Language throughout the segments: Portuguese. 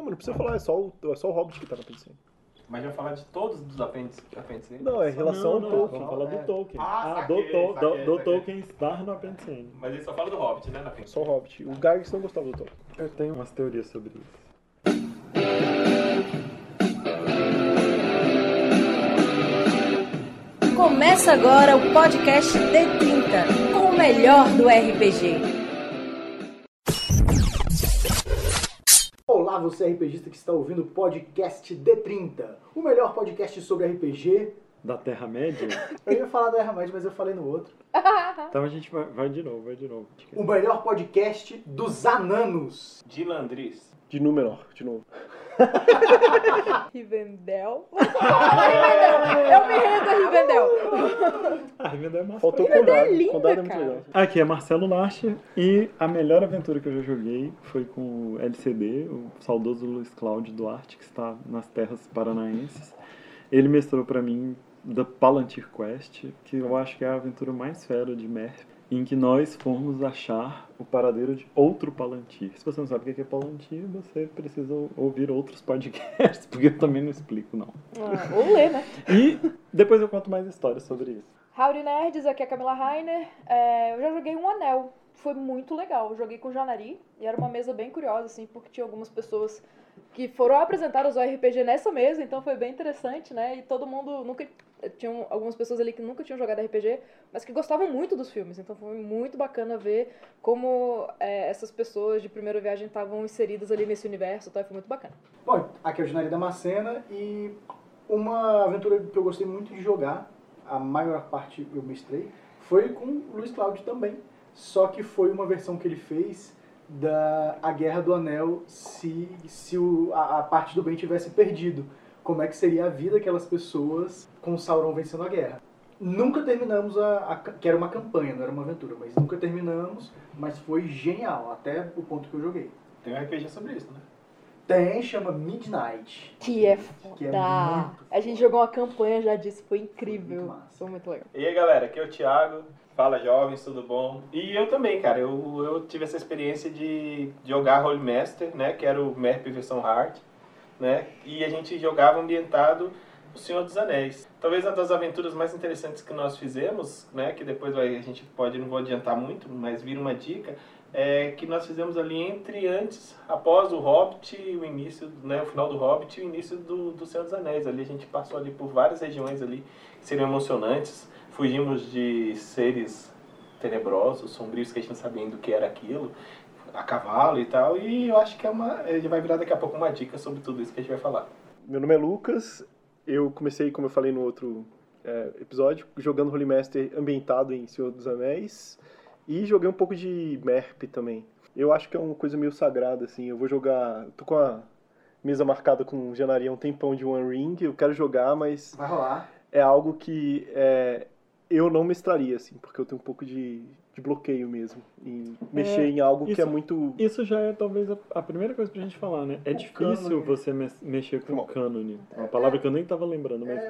Não, mas não precisa falar, é só o, é só o Hobbit que tá no apêndice. Mas vai falar de todos os apêndices. Não, é em relação ao não, Tolkien. Vamos falar É. do Tolkien. Ah, Ah, saquei, do, to, saquei, do, do saquei. Tolkien estar no apêndice. Mas ele só fala do Hobbit, né, na frente. Só o Hobbit. O Gygax não gostava do Tolkien. Eu tenho umas teorias sobre isso. Começa agora o podcast D30, com o melhor do RPG. Você RPGista que está ouvindo o podcast D30, o melhor podcast sobre RPG. Da Terra-média? Eu ia falar da Erra Mais, mas eu falei no outro. então a gente vai, vai de novo, vai de novo. O melhor podcast dos ananos. Dilandris. De Númenor, de novo. Rivendell. Eu me rendo a Rivendell. Ah, Rivendell é massa. Faltou Condado. é linda, Condado é muito legal. Aqui é Marcelo Larcher e a melhor aventura que eu já joguei foi com o LCD, o saudoso Luiz Cláudio Duarte, que está nas terras paranaenses. Ele mestrou pra mim The Palantir Quest, que eu acho que é a aventura mais fera de Merp, em que nós fomos achar o paradeiro de outro Palantir. Se você não sabe o que é Palantir, você precisa ouvir outros podcasts, porque eu também não explico, não. Ah, ou ler, né? E depois eu conto mais histórias sobre isso. Howdy Nerds, aqui é a Camila Rainer. É, eu já joguei um anel. Foi muito legal. Eu joguei com o Janari e era uma mesa bem curiosa, assim, porque tinha algumas pessoas que foram apresentadas ao RPG nessa mesa, então foi bem interessante, né? E todo mundo nunca. Tinham algumas pessoas ali que nunca tinham jogado RPG, mas que gostavam muito dos filmes. Então foi muito bacana ver como é, essas pessoas de primeira viagem estavam inseridas ali nesse universo, então foi muito bacana. Bom, aqui é o Janari Damascena e uma aventura que eu gostei muito de jogar, a maior parte eu mestrei, foi com o Luiz Cláudio também. Só que foi uma versão que ele fez da A Guerra do Anel se, se o, a, a parte do bem tivesse perdido. Como é que seria a vida daquelas pessoas com Sauron vencendo a guerra. Nunca terminamos a, a que era uma campanha, não era uma aventura, mas nunca terminamos, mas foi genial, até o ponto que eu joguei. Tem um RPG sobre isso, né? Tem, chama Midnight. Que é Que é foda! muito a gente jogou uma campanha já disso, foi Muito incrível. massa. Foi muito legal. E aí, galera, aqui é o Thiago. Fala, jovens, tudo bom? E eu também, cara. Eu, eu tive essa experiência de jogar Holy Master, né? Que era o MERP versão hard, né? E a gente jogava ambientado o Senhor dos Anéis. Talvez uma das aventuras mais interessantes que nós fizemos, né? Que depois vai, a gente pode, não vou adiantar muito, mas vira uma dica. É que nós fizemos ali entre antes, após o Hobbit, o início, né, o final do Hobbit e o início do, do Senhor dos Anéis. Ali a gente passou ali por várias regiões ali que seriam emocionantes. Fugimos de seres tenebrosos, sombrios, que a gente não sabia ainda o que era aquilo, a cavalo e tal. E eu acho que é uma, ele vai virar daqui a pouco uma dica sobre tudo isso que a gente vai falar. Meu nome é Lucas. Eu comecei, como eu falei no outro é, episódio, jogando Holy Master ambientado em Senhor dos Anéis. E joguei um pouco de MERP também. Eu acho que é uma coisa meio sagrada, assim. Eu vou jogar. Tô com a mesa marcada com Janaria há um tempão de One Ring. Eu quero jogar, mas Vai rolar. é algo que é, eu não mestraria, assim, porque eu tenho um pouco de, de bloqueio mesmo. Em mexer em algo que é isso- muito. Isso já é talvez a, a primeira coisa pra gente falar, né? É difícil cânone. você me- mexer com Bom. o cânone. Uma palavra que eu nem tava lembrando, mas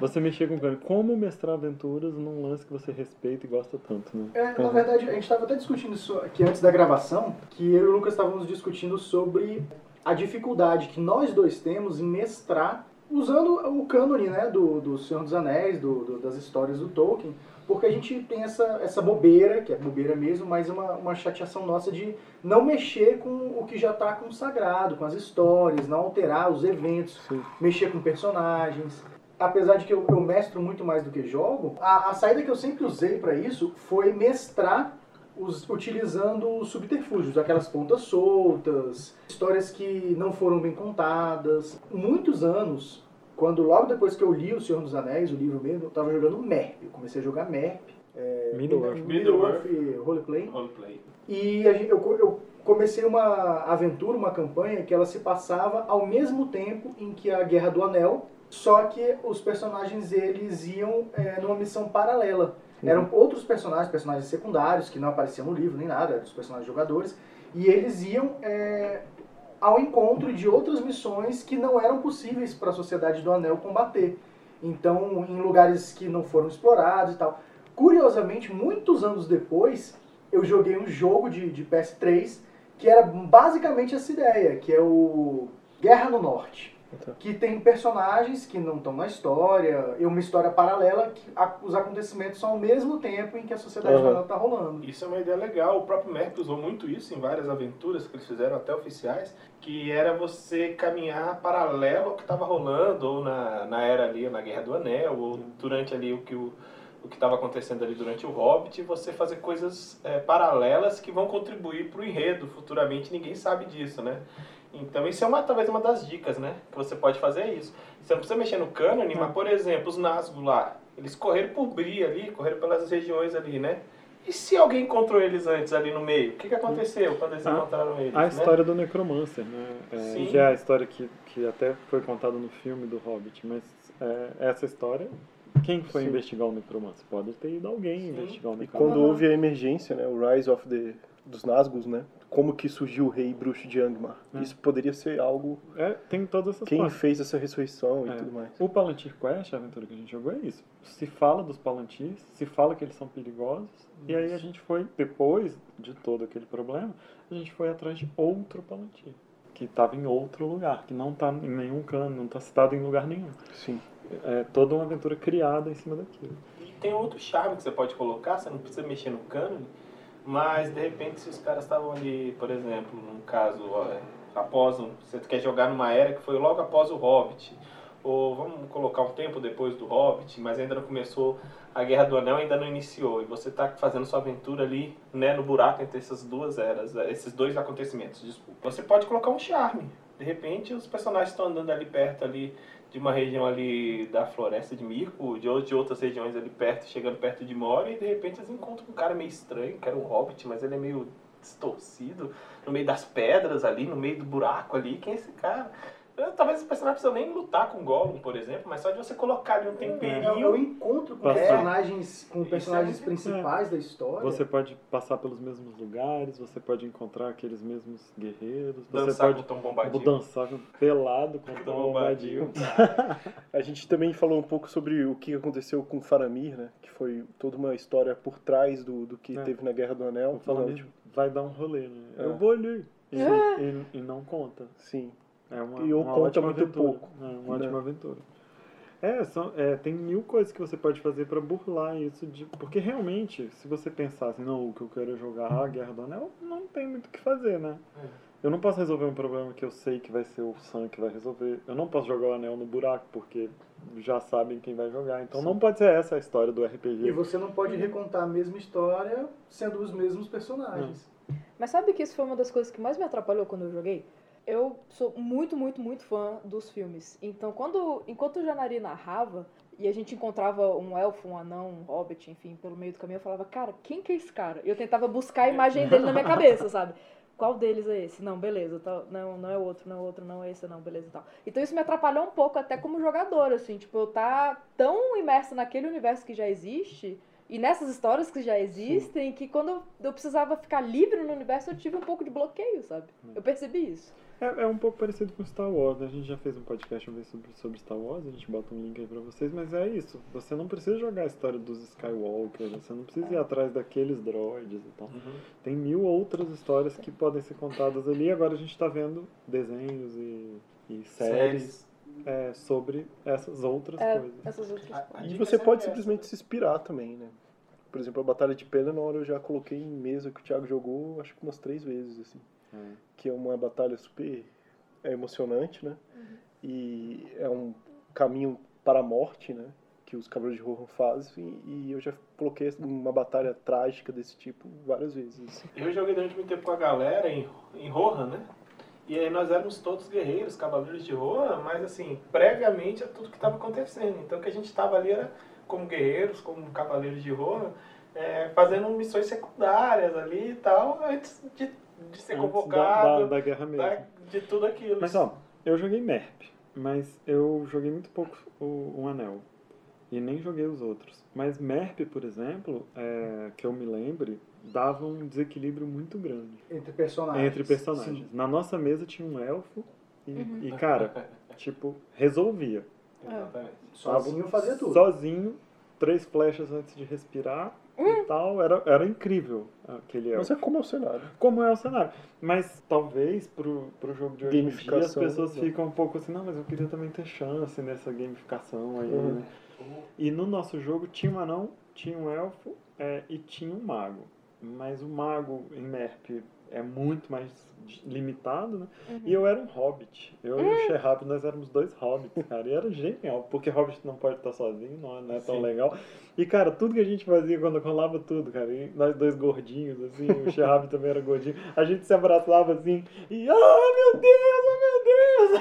você mexer com o cânone. Como mestrar aventuras num lance que você respeita e gosta tanto, né? É, na verdade, a gente estava até discutindo isso aqui antes da gravação, que eu e o Lucas estávamos discutindo sobre a dificuldade que nós dois temos em mestrar usando o cânone né, do, do Senhor dos Anéis, do, do- das histórias do Tolkien, porque a gente tem essa, essa bobeira, que é bobeira mesmo, mas uma, uma chateação nossa de não mexer com o que já está consagrado, com as histórias, não alterar os eventos, Sim. mexer com personagens. Apesar de que eu, eu mestro muito mais do que jogo, a, a saída que eu sempre usei para isso foi mestrar os- utilizando os subterfúgios, aquelas pontas soltas, histórias que não foram bem contadas. Muitos anos, quando logo depois que eu li O Senhor dos Anéis, o livro mesmo, eu estava jogando MERP. Eu comecei a jogar MERP, Middle-earth. Middle-earth Roleplay. Roleplay. E a gente- eu, eu comecei uma aventura, uma campanha que ela se passava ao mesmo tempo em que a Guerra do Anel, só que os personagens eles iam é, numa missão paralela. Eram outros personagens, personagens secundários, que não apareciam no livro nem nada, eram os personagens jogadores, e eles iam é, ao encontro de outras missões que não eram possíveis para a Sociedade do Anel combater. Então, em lugares que não foram explorados e tal. Curiosamente, muitos anos depois, eu joguei um jogo de, de PS3 que era basicamente essa ideia, que é o Guerra no Norte. Então. Que tem personagens que não estão na história, e uma história paralela que a- os acontecimentos são ao mesmo tempo em que a sociedade paralela está rolando. Isso é uma ideia legal. O próprio Merp usou muito isso em várias aventuras que eles fizeram, até oficiais, que era você caminhar paralelo ao que estava rolando, ou na, na era ali, na Guerra do Anel, ou durante ali o que o o que estava acontecendo ali durante o Hobbit, e você fazer coisas é, paralelas que vão contribuir para o enredo futuramente, ninguém sabe disso, né? Então isso é uma, talvez uma das dicas, né? Que você pode fazer é isso. Você não precisa mexer no cânone, mas, por exemplo, os Nazgûl lá, eles correram por Bri ali, correram pelas regiões ali, né? E se alguém encontrou eles antes ali no meio? O que, que aconteceu quando eles Ah, encontraram eles? A né? história do Necromancer, né? É, Sim. que é a história que, que até foi contada no filme do Hobbit, mas é, essa história, quem foi Sim. investigar o Necromancer? Pode ter ido alguém Sim. investigar o E Necromancer. quando houve a emergência, né, o Rise of the dos Nazgûl, né? Como que surgiu o rei bruxo de Angmar? É. Isso poderia ser algo É, tem todas essas quem partes. fez essa ressurreição e É. tudo mais. O Palantir Quest, a aventura que a gente jogou, é isso. Se fala dos Palantirs, se fala que eles são perigosos, e aí a gente foi, depois de todo aquele problema, a gente foi atrás de outro Palantir, que estava em outro lugar, que não está em nenhum cano, não está citado em lugar nenhum. Sim. É toda uma aventura criada em cima daquilo. E tem outro charme que você pode colocar, você não precisa mexer no cânone, mas de repente se os caras estavam ali, por exemplo, num caso, após um, você quer jogar numa era que foi logo após o Hobbit, ou vamos colocar um tempo depois do Hobbit, mas ainda não começou a Guerra do Anel, ainda não iniciou, e você está fazendo sua aventura ali, né, no buraco entre essas duas eras, eh, esses dois acontecimentos, desculpa. Você pode colocar um charme. De repente os personagens estão andando ali perto ali de uma região ali da floresta de Mirko, de, de outras regiões ali perto, chegando perto de Moria, e de repente eles encontram um cara meio estranho, que era um hobbit, mas ele é meio distorcido, no meio das pedras ali, no meio do buraco ali, quem é esse cara? Talvez esse personagem não precisa nem lutar com o Gollum, por exemplo, mas só de você colocar ali um É, é o temperinho. encontro com Passou. personagens, com Isso personagens é- principais da história. Você pode passar pelos mesmos lugares, você pode encontrar aqueles mesmos guerreiros, você Dançar pode com Tom Bombadil. dançar pelado com Tom Tom Bombadil. A gente também falou um pouco sobre o que aconteceu com Faramir, né? Que foi toda uma história por trás do, do que É. teve na Guerra do Anel. O Falamir Não, tipo, vai dar um rolê, né? É. Eu vou ali. E, e- e não conta. Sim. É uma, E ou uma conta ótima muito aventura. pouco. É uma Né? ótima aventura. É, são, é, tem mil coisas que você pode fazer pra burlar isso. De, porque realmente, se você pensar assim, não, o que eu quero é jogar a Guerra do Anel, não tem muito o que fazer, né? É. Eu não posso resolver um problema que eu sei que vai ser o Sam que vai resolver. Eu não posso jogar o anel no buraco, porque já sabem quem vai jogar. Então não pode ser essa a história do RPG. E você não pode recontar a mesma história sendo os mesmos personagens. Mas sabe que isso foi uma das coisas que mais me atrapalhou quando eu joguei? Eu sou muito, muito, muito fã dos filmes. Então, quando, enquanto o Janari narrava e a gente encontrava um elfo, um anão, um hobbit, enfim, pelo meio do caminho, eu falava, cara, quem que é esse cara? E eu tentava buscar a imagem dele na minha cabeça, sabe? Qual deles é esse? Não, beleza, tal, não, não é o outro, não é o outro, não é esse, não, beleza e tal. Então isso me atrapalhou um pouco até como jogador, assim, tipo, eu tá tão imersa naquele universo que já existe e nessas histórias que já existem, que quando eu- eu precisava ficar livre no universo, eu tive um pouco de bloqueio, sabe? Eu percebi isso. É, é um pouco parecido com Star Wars. né? A gente já fez um podcast uma vez sobre, sobre Star Wars, a gente bota um link aí pra vocês, mas é isso. Você não precisa jogar a história dos Skywalker, você não precisa ir atrás daqueles droids e tal. Uhum. Tem mil outras histórias que podem ser contadas ali. Agora a gente tá vendo desenhos e, e séries, Séries. é, sobre essas outras É, coisas. essas outras A- coisas. E você pode é simplesmente né? se inspirar também, né? Por exemplo, a Batalha de Pelennor eu já coloquei em mesa que o Thiago jogou, acho que umas três vezes, assim. É. Que é uma batalha super emocionante, né? E é um caminho para a morte, né? Que os Cavaleiros de Rohan fazem. E eu já coloquei uma batalha trágica desse tipo várias vezes. assim. Eu joguei durante muito tempo com a galera em, em Rohan, né? E aí nós éramos todos guerreiros, cavaleiros de Rohan, mas assim, previamente a tudo que estava acontecendo. Então o que a gente estava ali era como guerreiros, como cavaleiros de Rohan, é, fazendo missões secundárias ali e tal, antes de, de ser Antes convocado, da, da, da guerra mesmo. da- de tudo aquilo. Mas ó, eu joguei MERP, mas eu joguei muito pouco o, o Anel. E nem joguei os outros. Mas MERP, por exemplo, é, que eu me lembre, dava um desequilíbrio muito grande Entre personagens. entre personagens. Sim. Na nossa mesa tinha um elfo e, Uhum. e, cara, tipo, resolvia. Exatamente. Sozinho fazia tudo. Sozinho, três flechas antes de respirar, e tal. Era, era incrível aquele elfo. Mas é como é o cenário. Como é o cenário. Mas talvez pro, pro jogo de hoje em dia as pessoas né? ficam um pouco assim, não, mas eu queria também ter chance nessa gamificação aí, Uhum. né? E no nosso jogo tinha um anão, tinha um elfo é, e tinha um mago. Mas o mago em MERP é muito mais limitado, né? E eu era um hobbit. Eu e o Sherrap, nós éramos dois hobbits, cara. E era genial, porque hobbit não pode estar sozinho, não, é- não é tão Sim. legal. E, cara, tudo que a gente fazia quando rolava tudo, cara, e nós dois gordinhos, assim, o Sherrap também era gordinho, a gente se abraçava assim e, oh meu Deus, oh meu Deus!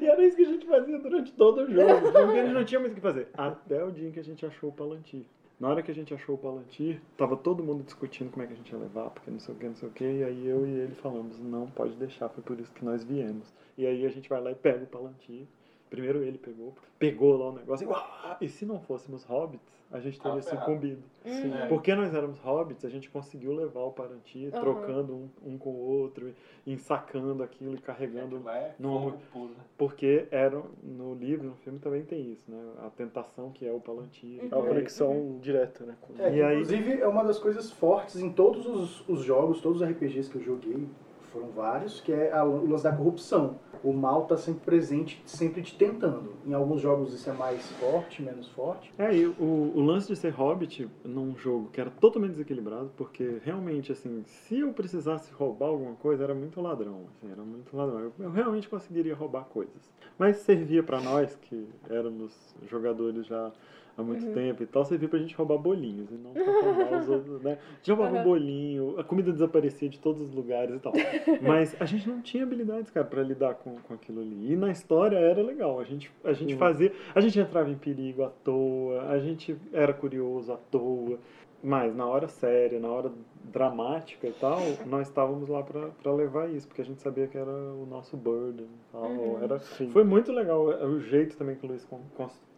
e era isso que a gente fazia durante todo o jogo, porque a gente não tinha muito o que fazer. Até o dia em que a gente achou o Palantir. Na hora que a gente achou o Palantir, tava todo mundo discutindo como é que a gente ia levar, porque não sei o que, não sei o que, e aí eu e ele falamos, não pode deixar, foi por isso que nós viemos. E aí a gente vai lá e pega o Palantir. Primeiro ele pegou, pegou lá o negócio, e, uau! e se não fôssemos hobbits, a gente teria Ah, sucumbido. Uhum. É. Porque nós éramos hobbits, a gente conseguiu levar o Palantir, Aham. trocando um, um com o outro, ensacando aquilo e carregando é Não, fogo puro. né? porque era no livro, no filme também tem isso, né? A tentação que é o Palantir. É uma conexão direta, né? É, E aí- Inclusive, é uma das coisas fortes em todos os, os jogos, todos os RPGs que eu joguei, foram vários, que é a, o lance da corrupção. O mal tá sempre presente, sempre te tentando. Em alguns jogos isso é mais forte, menos forte. É, e o, o lance de ser hobbit num jogo que era totalmente desequilibrado, porque realmente, assim, se eu precisasse roubar alguma coisa, era muito ladrão, assim, era muito ladrão. Eu, eu realmente conseguiria roubar coisas. Mas servia pra nós, que éramos jogadores já há muito tempo e tal, servia pra gente roubar bolinhos e não pra roubar os outros, né? A gente roubava Uhum. bolinho, a comida desaparecia de todos os lugares e tal. Mas a gente não tinha habilidades, cara, pra lidar com, com aquilo ali. E na história era legal. A gente, a gente Uhum. fazia. A gente entrava em perigo à toa, a gente era curioso à toa. Mas na hora séria, na hora dramática e tal, nós estávamos lá pra, pra levar isso, porque a gente sabia que era o nosso burden tal. Uhum. Era, Sim. foi muito legal o jeito também que o Luiz con-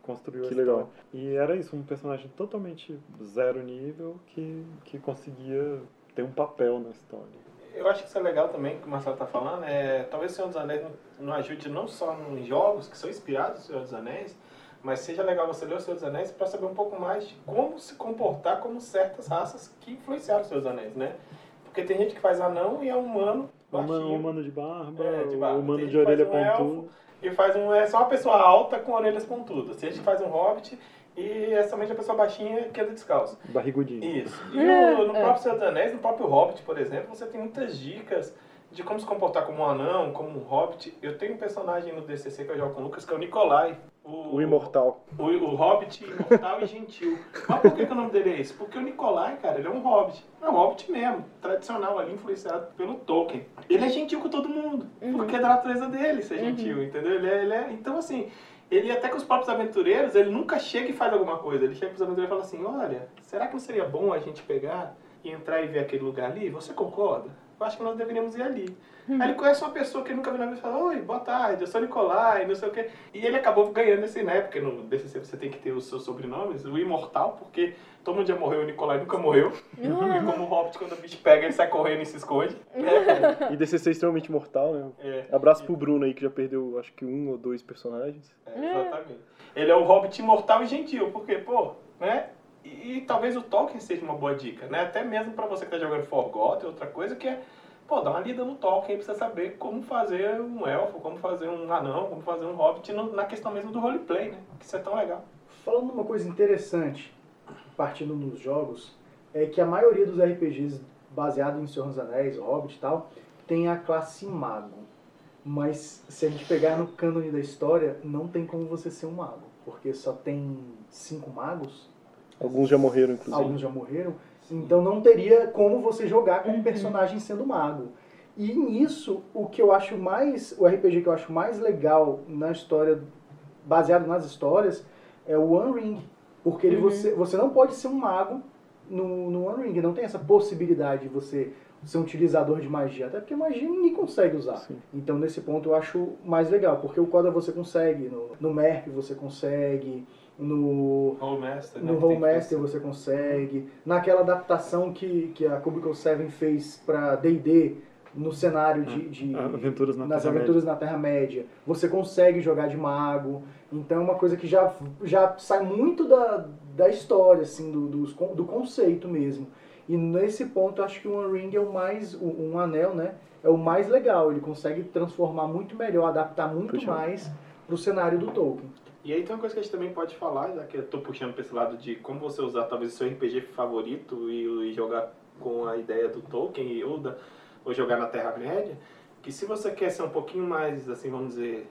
construiu Que a legal. história. E era isso, um personagem totalmente zero nível que, que conseguia ter um papel na história. Eu acho que isso é legal também, que o Marcelo tá falando, é, talvez o Senhor dos Anéis não, ajude não só em jogos que são inspirados no Senhor dos Anéis, mas seja legal você ler o Senhor dos Anéis para saber um pouco mais de como se comportar como certas raças que influenciaram o Senhor dos Anéis, né? Porque tem gente que faz anão e é humano, O humano, baixinho, o humano de barba, É, de barba. o humano Tem de orelha um pontuda. E faz um, é só uma pessoa alta com orelhas pontudas. Tem gente que faz um hobbit e é somente a pessoa baixinha que anda descalço. Barrigudinho. Isso. E no, no É. próprio Senhor dos Anéis, no próprio Hobbit, por exemplo, você tem muitas dicas de como se comportar como um anão, como um hobbit. Eu tenho um personagem no DCC que eu jogo com o Lucas, que é o Nikolai. O, O imortal. O, o hobbit imortal e gentil. Mas por que, que o nome dele é esse? Porque o Nikolai, cara, ele é um hobbit. É um hobbit mesmo, tradicional ali, influenciado pelo Tolkien. Ele é gentil com todo mundo, porque é da natureza dele ser gentil, entendeu? Ele é, ele é- então, assim, ele até com os próprios aventureiros, ele nunca chega e faz alguma coisa. Ele chega pros aventureiros e fala assim, olha, será que não seria bom a gente pegar e entrar e ver aquele lugar ali? Você concorda? Eu acho que nós deveríamos ir ali. Aí ele conhece uma pessoa que ele nunca viu na vida e fala, oi, boa tarde, eu sou Nicolai, não sei o quê. E ele acabou ganhando esse, né? Porque no DCC você tem que ter os seus sobrenomes, o imortal, porque todo mundo já morreu, o Nicolai nunca morreu. E como o Hobbit, quando o bicho pega, ele sai correndo e se esconde. E DCC é extremamente mortal, né? É, Abraço pro Bruno aí, que já perdeu, acho que um ou dois personagens. é, exatamente. Ele é o Hobbit imortal e gentil, porque, pô, né? E, e talvez o Tolkien seja uma boa dica, né? Até mesmo pra você que tá jogando Forgotten, outra coisa que é, pô, dá uma lida no Tolkien pra você saber como fazer um elfo, como fazer um anão, como fazer um hobbit no- na questão mesmo do roleplay, né? Que isso é tão legal. Falando uma coisa interessante, partindo nos jogos, é que a maioria dos RPGs baseados em Senhor dos Anéis, Hobbit e tal, tem a classe mago. Mas se a gente pegar no cânone da história, não tem como você ser um mago. Porque só tem cinco magos, Alguns já morreram, inclusive. alguns já morreram, então não teria como você jogar com um personagem sendo mago. E nisso, o que eu acho mais, o RPG que eu acho mais legal na história, baseado nas histórias, é o One Ring. Porque ele, você, você não pode ser um mago no, no One Ring, não tem essa possibilidade de você ser um utilizador de magia, até porque magia ninguém consegue usar. Sim. Então nesse ponto eu acho mais legal, porque o Coda você consegue, no, no MERP você consegue, no Rollmaster, né? no Rollmaster que- você consegue. Naquela adaptação que, que a Cubicle 7 fez para D&D, no cenário de... de- Aventuras na nas Terra-média. aventuras na Terra-média, você consegue jogar de mago. Então é uma coisa que já, já sai muito da, da história, assim, do, dos con- do conceito mesmo. E nesse ponto eu acho que o One Ring é o mais, um anel, né? É o mais legal. Ele consegue transformar muito melhor, adaptar muito Puxa. mais pro cenário do Tolkien. E aí tem uma coisa que a gente também pode falar, já que eu tô puxando pra esse lado de como você usar talvez o seu RPG favorito e, e jogar com a ideia do Tolkien e- ou, da, ou jogar na Terra-média, que se você quer ser um pouquinho mais, assim, vamos dizer,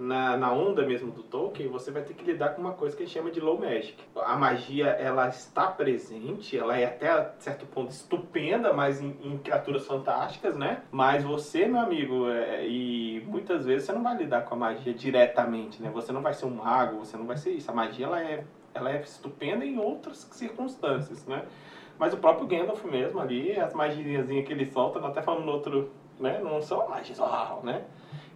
na, na onda mesmo do Tolkien, você vai ter que lidar com uma coisa que gente chama de low magic. A magia, ela está presente, ela é até certo ponto estupenda, mas em, em criaturas fantásticas, né? Mas você, meu amigo, é, e muitas vezes você não vai lidar com a magia diretamente, né? Você não vai ser um mago, você não vai ser isso. A magia, ela é, ela é estupenda em outras circunstâncias, né? Mas o próprio Gandalf mesmo ali, as magiazinhas que ele solta, até falando no outro, né? Não são magias, né?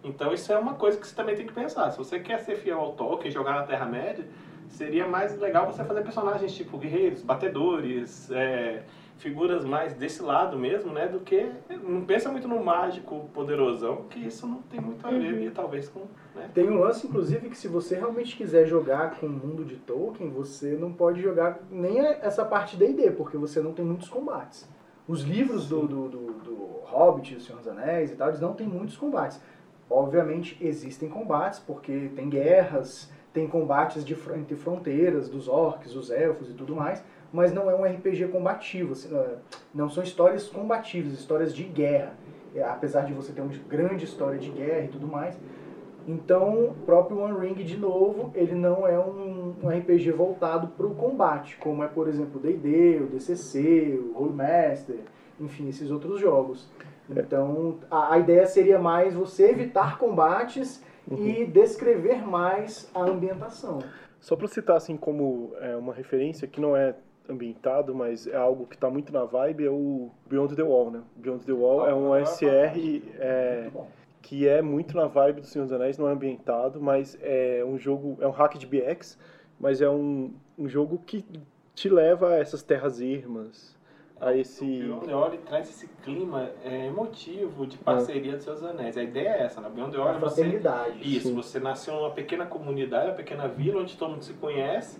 Então isso é uma coisa que você também tem que pensar. Se você quer ser fiel ao Tolkien, jogar na Terra-média, seria mais legal você fazer personagens tipo guerreiros, batedores, é, figuras mais desse lado mesmo, né? Do que. Não pensa muito no mágico poderosão, que isso não tem muito a ver, e talvez com. Né? Tem um lance, inclusive, que se você realmente quiser jogar com o mundo de Tolkien, você não pode jogar nem essa parte D&D, porque você não tem muitos combates. Os livros do, do, do, do Hobbit, o Senhor dos Anéis e tal, eles não têm muitos combates. Obviamente existem combates, porque tem guerras, tem combates de, entre fronteiras, dos orcs, dos elfos e tudo mais, mas não é um RPG combativo, assim, não é- não são histórias combativas, histórias de guerra. Apesar de você ter uma grande história de guerra e tudo mais, então, o próprio One Ring, de novo, ele não é um, um RPG voltado para o combate, como é, por exemplo, o D&D, o DCC, o Rollmaster, enfim, esses outros jogos. Então, a, a ideia seria mais você evitar combates e descrever mais a ambientação. Só para citar assim como é, uma referência que não é ambientado, mas é algo que está muito na vibe, é o Beyond the Wall, né? Beyond the Wall é um Ah, SR é, que é muito na vibe do Senhor dos Anéis, não é ambientado, mas é um jogo, é um hack de BX, mas é um, um jogo que te leva a essas terras irmas, a esse... O Beyond the traz esse clima é, emotivo de parceria dos seus anéis. A ideia é essa, né? Beyond the A é você. Isso, você nasceu numa pequena comunidade, uma pequena vila onde todo mundo se conhece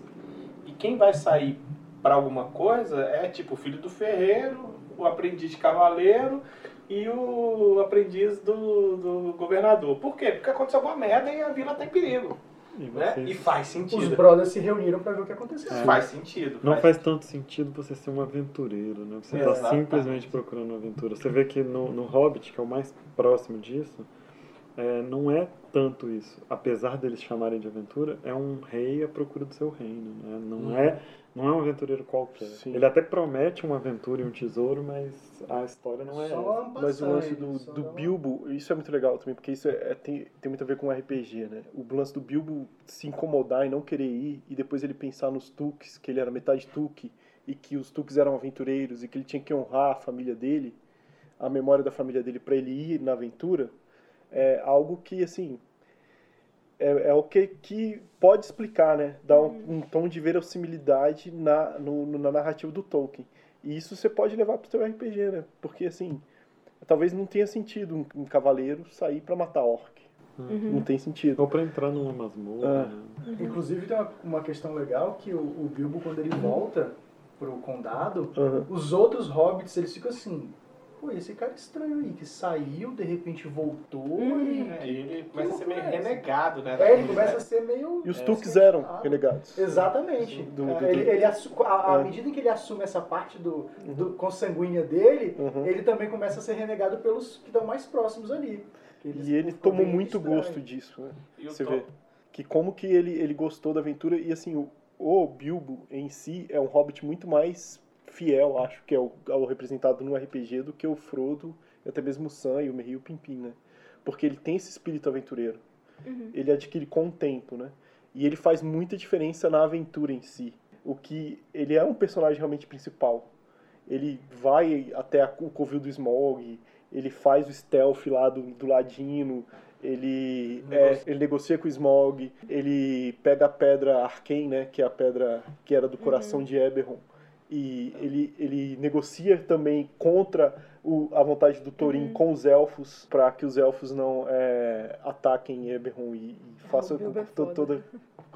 e quem vai sair para alguma coisa é tipo o filho do ferreiro, o aprendiz de cavaleiro e o aprendiz do, do governador. Por quê? Porque aconteceu alguma merda e a vila tá em perigo. E Né? E faz Os sentido. brothers se reuniram para ver o que aconteceu. Faz sentido. Não faz tanto sentido você ser um aventureiro, né? Você está simplesmente procurando uma aventura. Você vê que no, no Hobbit, que é o mais próximo disso, é, não é tanto isso. Apesar deles chamarem de aventura, é um rei à procura do seu reino, né? Não, Uhum. é, não é um aventureiro qualquer. Sim. Ele até promete uma aventura e um tesouro, mas a história não é Só essa. Mas o lance do, do Bilbo, isso é muito legal também, porque isso é- é- tem, tem muito a ver com RPG, né? O lance do Bilbo se incomodar e não querer ir, e depois ele pensar nos Tuques, que ele era metade Tuque, e que os Tuques eram aventureiros, e que ele tinha que honrar a família dele, a memória da família dele para ele ir na aventura, é algo que, assim, é, é o que, que pode explicar, né? Dar um, um tom de verossimilidade na, no- no- na narrativa do Tolkien. E isso você pode levar pro seu RPG, né? Porque, assim, talvez não tenha sentido um, um cavaleiro sair para matar orc. Não tem sentido. Ou pra entrar numa masmorra. Ah. né? Inclusive tem uma, uma questão legal que o, o Bilbo, quando ele volta pro condado, Aham. os outros hobbits, eles ficam assim, pô, esse cara estranho aí, que saiu, de repente voltou e... É, e ele começa a ser meio é renegado, né? É, ele começa a ser meio... E os é, Tuques eram desrespeitado. renegados. Exatamente. Do- É, do- ele, do- ele assu- a, à É. medida em que ele assume essa parte do, do consanguínea dele, Uhum. ele também começa a ser renegado pelos que estão mais próximos ali. E ele tomou muito estranhos. gosto disso, né? Você vê que como que ele, ele gostou da aventura e assim, o, o Bilbo em si é um hobbit muito mais fiel, acho que é o, ao representado no RPG do que o Frodo, e até mesmo o Sam e o Merry e o Pimpin, né? Porque ele tem esse espírito aventureiro. Ele adquire com o tempo, né? E ele faz muita diferença na aventura em si. O que ele é um personagem realmente principal. Ele vai até a- o covil do Smog, ele faz o stealth lá do, do Ladino, ele, é, Negocia. ele negocia com o Smog, ele pega a pedra Arcane, né, que é a pedra que era do coração de Eberron, e ele, ele negocia também contra o, a vontade do Thorin com os elfos, para que os elfos não é, ataquem Eberron e, e façam é toda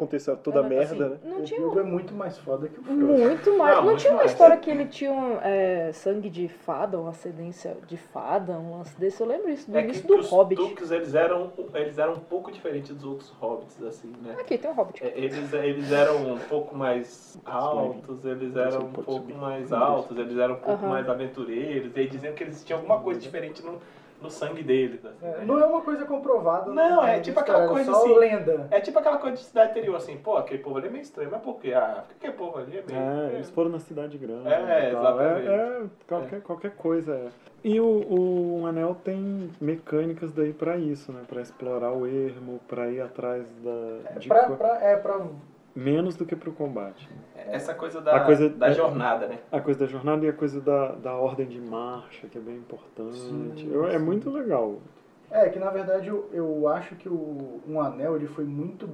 aconteça toda a merda, assim, né? Não o tinha jogo é muito mais foda que o Frodo. muito mais. Não, Não, muito tinha uma mais. história que ele tinha um, é, sangue de fada, uma ascendência de fada, um lance desse. Eu lembro isso do É que, início que do os Hobbit. Tuks, eles eram, eles eram um pouco diferentes dos outros hobbits, assim, né? Aqui tem um Hobbit. É, Eles, eles eram um pouco mais altos, eles eram um pouco mais altos, eles eram um pouco mais aventureiros, e aí diziam que eles tinham alguma coisa diferente no, no sangue deles. assim, É, né? não é uma coisa comprovada. Não, né, é de tipo aquela coisa só assim- lenda. É tipo aquela coisa de cidade interior, assim, pô, aquele povo ali é meio estranho, mas por quê? Ah, porque aquele povo ali é meio... É, eles foram na cidade grande. É, exatamente. É, é, qualquer, qualquer coisa. É. E o, o Anel tem mecânicas daí pra isso, né? Pra explorar o ermo, pra ir atrás da. de Pra, co- pra, é pra Menos do que pro combate. Essa coisa da, A coisa- da é- jornada, né? A coisa da jornada e a coisa da, da ordem de marcha, que é bem importante. Sim, Eu- é sim. muito legal. É, que na verdade eu, eu acho que o Um Anel ele foi muito,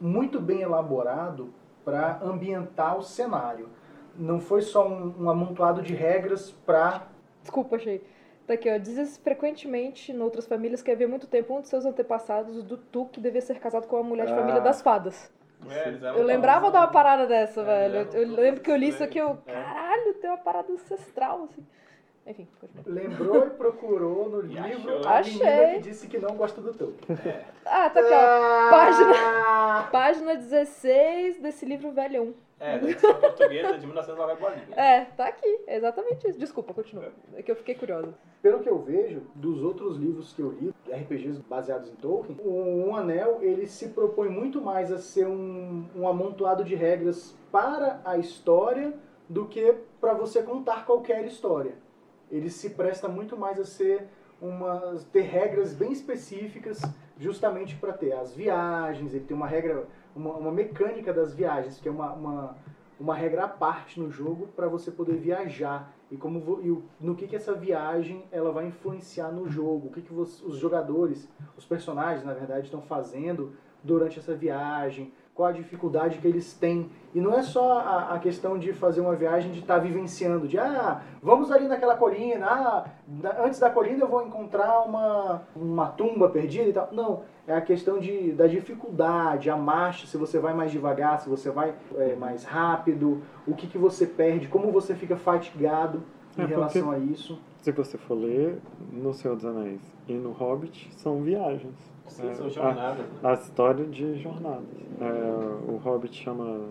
muito bem elaborado para ambientar o cenário. Não foi só um, um amontoado de regras para. Desculpa, achei. Tá aqui, ó. Dizes frequentemente em outras famílias que havia muito tempo um de seus antepassados, do Tuk, devia ser casado com uma mulher de Ah. família das fadas. É, Eu lembrava de uma parada dessa, É, velho. Eu, eu lembro que eu li isso aqui, eu. É. Caralho, tem uma parada ancestral, assim. Enfim. Lembrou e procurou no E livro achou. a menina Achei. que disse que não gosta do Tolkien. Ah, tá aqui, ó. Página, página 16 desse livro velhão. É, da edição portuguesa de 1909 bolinha. É, tá aqui. É exatamente isso. Desculpa, continua. É que eu fiquei curiosa. Pelo que eu vejo, dos outros livros que eu li, RPGs baseados em Tolkien, o Um Anel ele se propõe muito mais a ser um, um amontoado de regras para a história do que para você contar qualquer história. Ele se presta muito mais a ser uma, ter regras bem específicas, justamente para ter as viagens. Ele tem uma regra, uma, uma mecânica das viagens, que é uma, uma, uma regra à parte no jogo para você poder viajar e como e no que que essa viagem ela vai influenciar no jogo, o que que você- os jogadores, os personagens na verdade estão fazendo durante essa viagem, qual a dificuldade que eles têm e não é só a, a questão de fazer uma viagem de estar vivenciando, de ah vamos ali naquela colina, ah da- antes da colina eu vou encontrar uma uma tumba perdida e tal, não é a questão de, da dificuldade, a marcha, se você vai mais devagar, se você vai é, mais rápido, o que, que você perde, como você fica fatigado em É, relação a isso. Se você for ler no Senhor dos Anéis e no Hobbit, são viagens. Sim, É, são a- jornadas. né? A história de jornadas. É, o Hobbit chama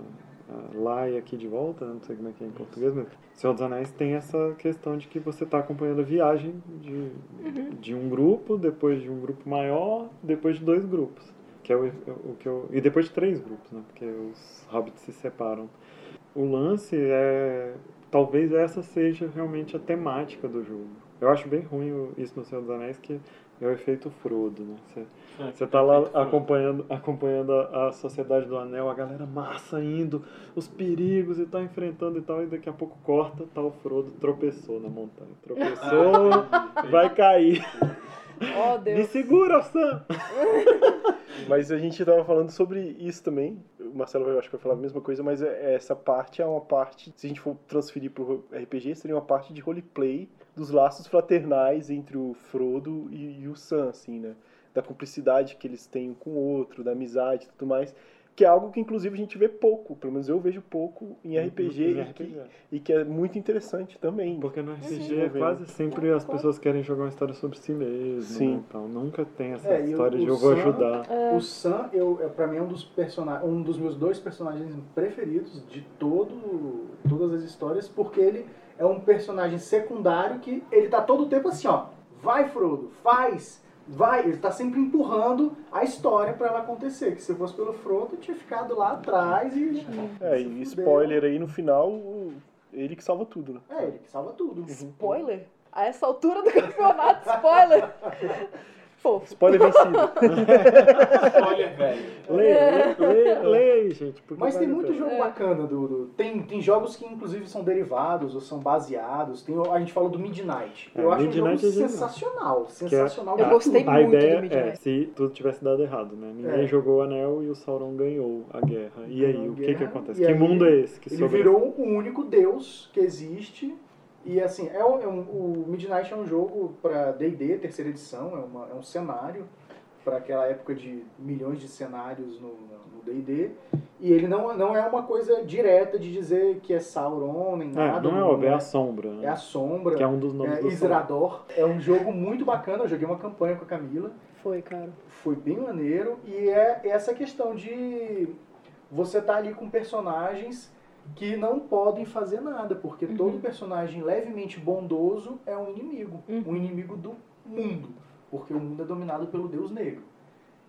é, Lai aqui de volta, não sei como é que é em português, mas Senhor dos Anéis tem essa questão de que você está acompanhando a viagem de, de um grupo, depois de um grupo maior, depois de dois grupos. Que é o, o que eu, e depois de três grupos, né? Porque os hobbits se separam. O lance é. Talvez essa seja realmente a temática do jogo. Eu acho bem ruim isso no Senhor dos Anéis, que é o efeito Frodo, né? Você É, você tá lá Frodo. acompanhando, acompanhando a, a Sociedade do Anel, a galera massa indo, os perigos e tá enfrentando e tal, e daqui a pouco corta, tá o Frodo tropeçou na montanha. Tropeçou, vai cair. Oh, Me Deus. segura, Sam! Mas a gente tava falando sobre isso também. Marcelo acho que vai falar a mesma coisa, mas é- essa parte é uma parte, se a gente for transferir pro RPG, seria uma parte de roleplay dos laços fraternais entre o Frodo e, e o Sam, assim, né? Da cumplicidade que eles têm um com o outro, da amizade e tudo mais. Que é algo que, inclusive, a gente vê pouco. Pelo menos eu vejo pouco em RPG, Em e, RPG. Que, e que é muito interessante também. Porque no RPG Desenvolvendo. quase sempre as pessoas querem jogar uma história sobre si mesmo, Sim. né, tal. Nunca tem essa É, o- história de o eu vou Sam- ajudar. O Sam, eu, é, pra mim, é um dos, persona um dos meus dois personagens preferidos de todo, todas as histórias, porque ele é um personagem secundário que ele tá todo o tempo assim, ó. Vai, Frodo, faz, vai. Ele tá sempre empurrando a história pra ela acontecer. Que se fosse pelo Frodo, tinha ficado lá atrás e. É, e fudeu. spoiler aí no final, ele que salva tudo, né? É, ele que salva tudo. Spoiler? A essa altura do campeonato, spoiler. Fofo. Spoiler vencido. Spoiler, velho. Leia, leia, leia aí, gente. Mas tem a muito jogo bacana do, do- tem tem jogos que inclusive são derivados ou são baseados. Tem a gente falou do Midnight. É, Eu acho Midnight um é jogo genial. sensacional, Que é- sensacional. Eu gostei. A muito do ideia é, Midnight. se tudo tivesse dado errado, né? Ninguém É. jogou o anel e o Sauron ganhou a guerra. E aí, Ganhou a o que que guerra, acontece? e Que aí mundo é esse? Que Ele sobre- virou o único deus que existe. E assim, é um, é um- o Midnight é um jogo para D&D, terceira edição, é, uma- é um cenário. para aquela época de milhões de cenários no D&D. E ele não, não é uma coisa direta de dizer que é Sauron, nem É, nada. não é óbvio, é a sombra. né? é a Sombra. Que é um dos nomes é do Isrador. É um jogo muito bacana. Eu joguei uma campanha com a Camila. Foi, cara. Foi bem maneiro. E é essa questão de você tá ali com personagens que não podem fazer nada, porque Uhum. todo personagem levemente bondoso é um inimigo. Uhum. Um inimigo do mundo. Porque o mundo é dominado pelo Deus Negro.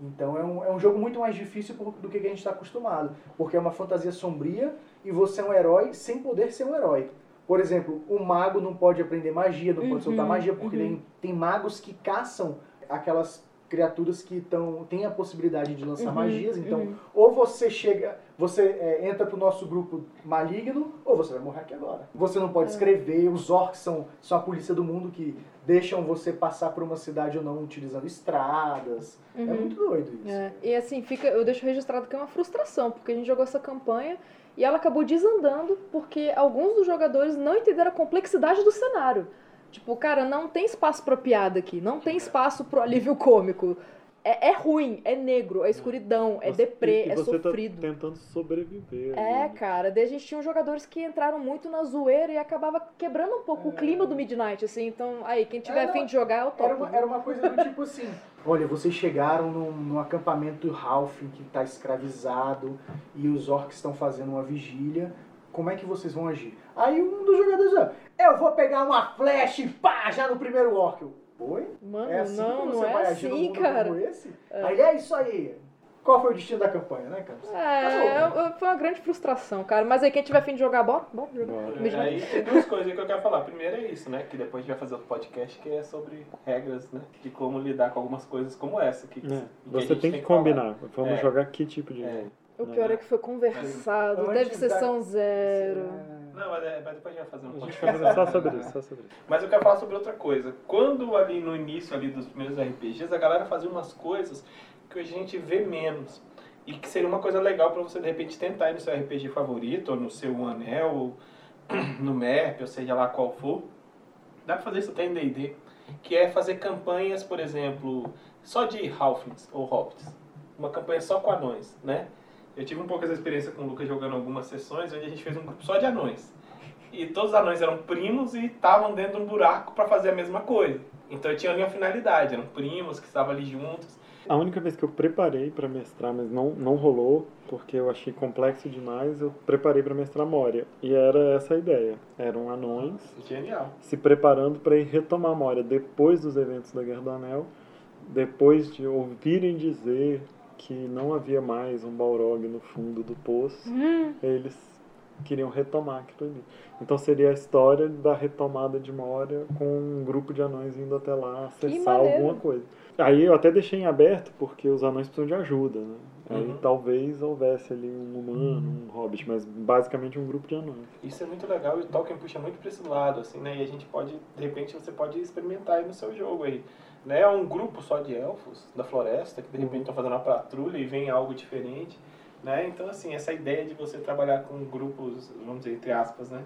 Então é um, é um jogo muito mais difícil do que a gente está acostumado. Porque é uma fantasia sombria e você é um herói sem poder ser um herói. Por exemplo, o mago não pode aprender magia, não Uhum, pode soltar magia, porque uhum. tem, tem magos que caçam aquelas criaturas que tão, têm a possibilidade de lançar Uhum, magias. Então, uhum. ou você chega, você é, entra pro nosso grupo maligno, ou você vai morrer aqui agora. Você não É. pode escrever, os orcs são, são a polícia do mundo que deixam você passar por uma cidade ou não utilizando estradas. É Uhum. muito doido isso. É, e assim, fica, eu deixo registrado que é uma frustração, porque a gente jogou essa campanha e ela acabou desandando porque alguns dos jogadores não entenderam a complexidade do cenário. Tipo, cara, não tem espaço pra piada aqui, não tem espaço pro alívio cômico. É, é ruim, é negro, é escuridão, é Você- deprê, e- e é você sofrido. Tá tentando sobreviver. É, ali. cara, daí a gente tinha jogadores que entraram muito na zoeira e acabava quebrando um pouco o clima do Midnight, assim. Então, aí, quem tiver É, afim de jogar, eu topo. Era uma, era uma coisa do tipo assim: olha, vocês chegaram num, num acampamento Halfling que está escravizado e os orcs estão fazendo uma vigília. Como é que vocês vão agir? Aí um dos jogadores, ó, eu vou pegar uma flecha e pá, já no primeiro orc. Eu, Oi? Mano, É assim não, que não você é vai agir num assim, mundo cara. como esse? Aí é isso aí. Qual foi o destino da campanha, né, Campos? É, é, foi uma grande frustração, cara. Mas aí, quem tiver afim de jogar, bora, bora jogar. Bora. Aí tem duas coisas que eu quero falar. Primeiro é isso, né? Que depois a gente vai fazer outro podcast que é sobre regras, né? De como lidar com algumas coisas como essa. Que, É, que Você tem que falar. combinar. Vamos É. jogar que tipo de É. jogo? O pior é que foi conversado, Antes teve da- sessão zero. Não, mas, é, mas depois a gente vai fazer um A gente podcast. só sobre isso, só sobre isso. Mas eu quero falar sobre outra coisa. Quando ali no início ali dos primeiros RPGs, a galera fazia umas coisas que hoje a gente vê menos. E que seria uma coisa legal pra você, de repente, tentar ir no seu RPG favorito, ou no seu Anel, ou no MERP, ou seja lá qual for. Dá pra fazer isso até em D&D. Que é fazer campanhas, por exemplo, só de Halflings ou Hobbits. Uma campanha só com anões, né? Eu tive um pouco essa experiência com o Lucas jogando algumas sessões, onde a gente fez um grupo só de anões. E todos os anões eram primos e estavam dentro de um buraco para fazer a mesma coisa. Então tinha ali uma finalidade, eram primos que estavam ali juntos. A única vez que eu preparei pra mestrar, mas não, não rolou, porque eu achei complexo demais, eu preparei pra mestrar Moria. E era essa a ideia. Eram anões Genial. se preparando para ir retomar Moria depois dos eventos da Guerra do Anel, depois de ouvirem dizer que não havia mais um Balrog no fundo do poço, eles queriam retomar aquilo ali. Então seria a história da retomada de Moria com um grupo de anões indo até lá acessar alguma coisa. Aí eu até deixei em aberto porque os anões precisam de ajuda, né? Aí Uhum. talvez houvesse ali um humano, um hobbit, mas basicamente um grupo de anões. Isso é muito legal e o Tolkien puxa muito para esse lado, assim, né? E a gente pode, de repente, você pode experimentar aí no seu jogo aí. Né? É um grupo só de elfos da floresta que de repente estão fazendo uma patrulha e vem algo diferente, né? Então, assim, essa ideia de você trabalhar com grupos, vamos dizer, entre aspas, né?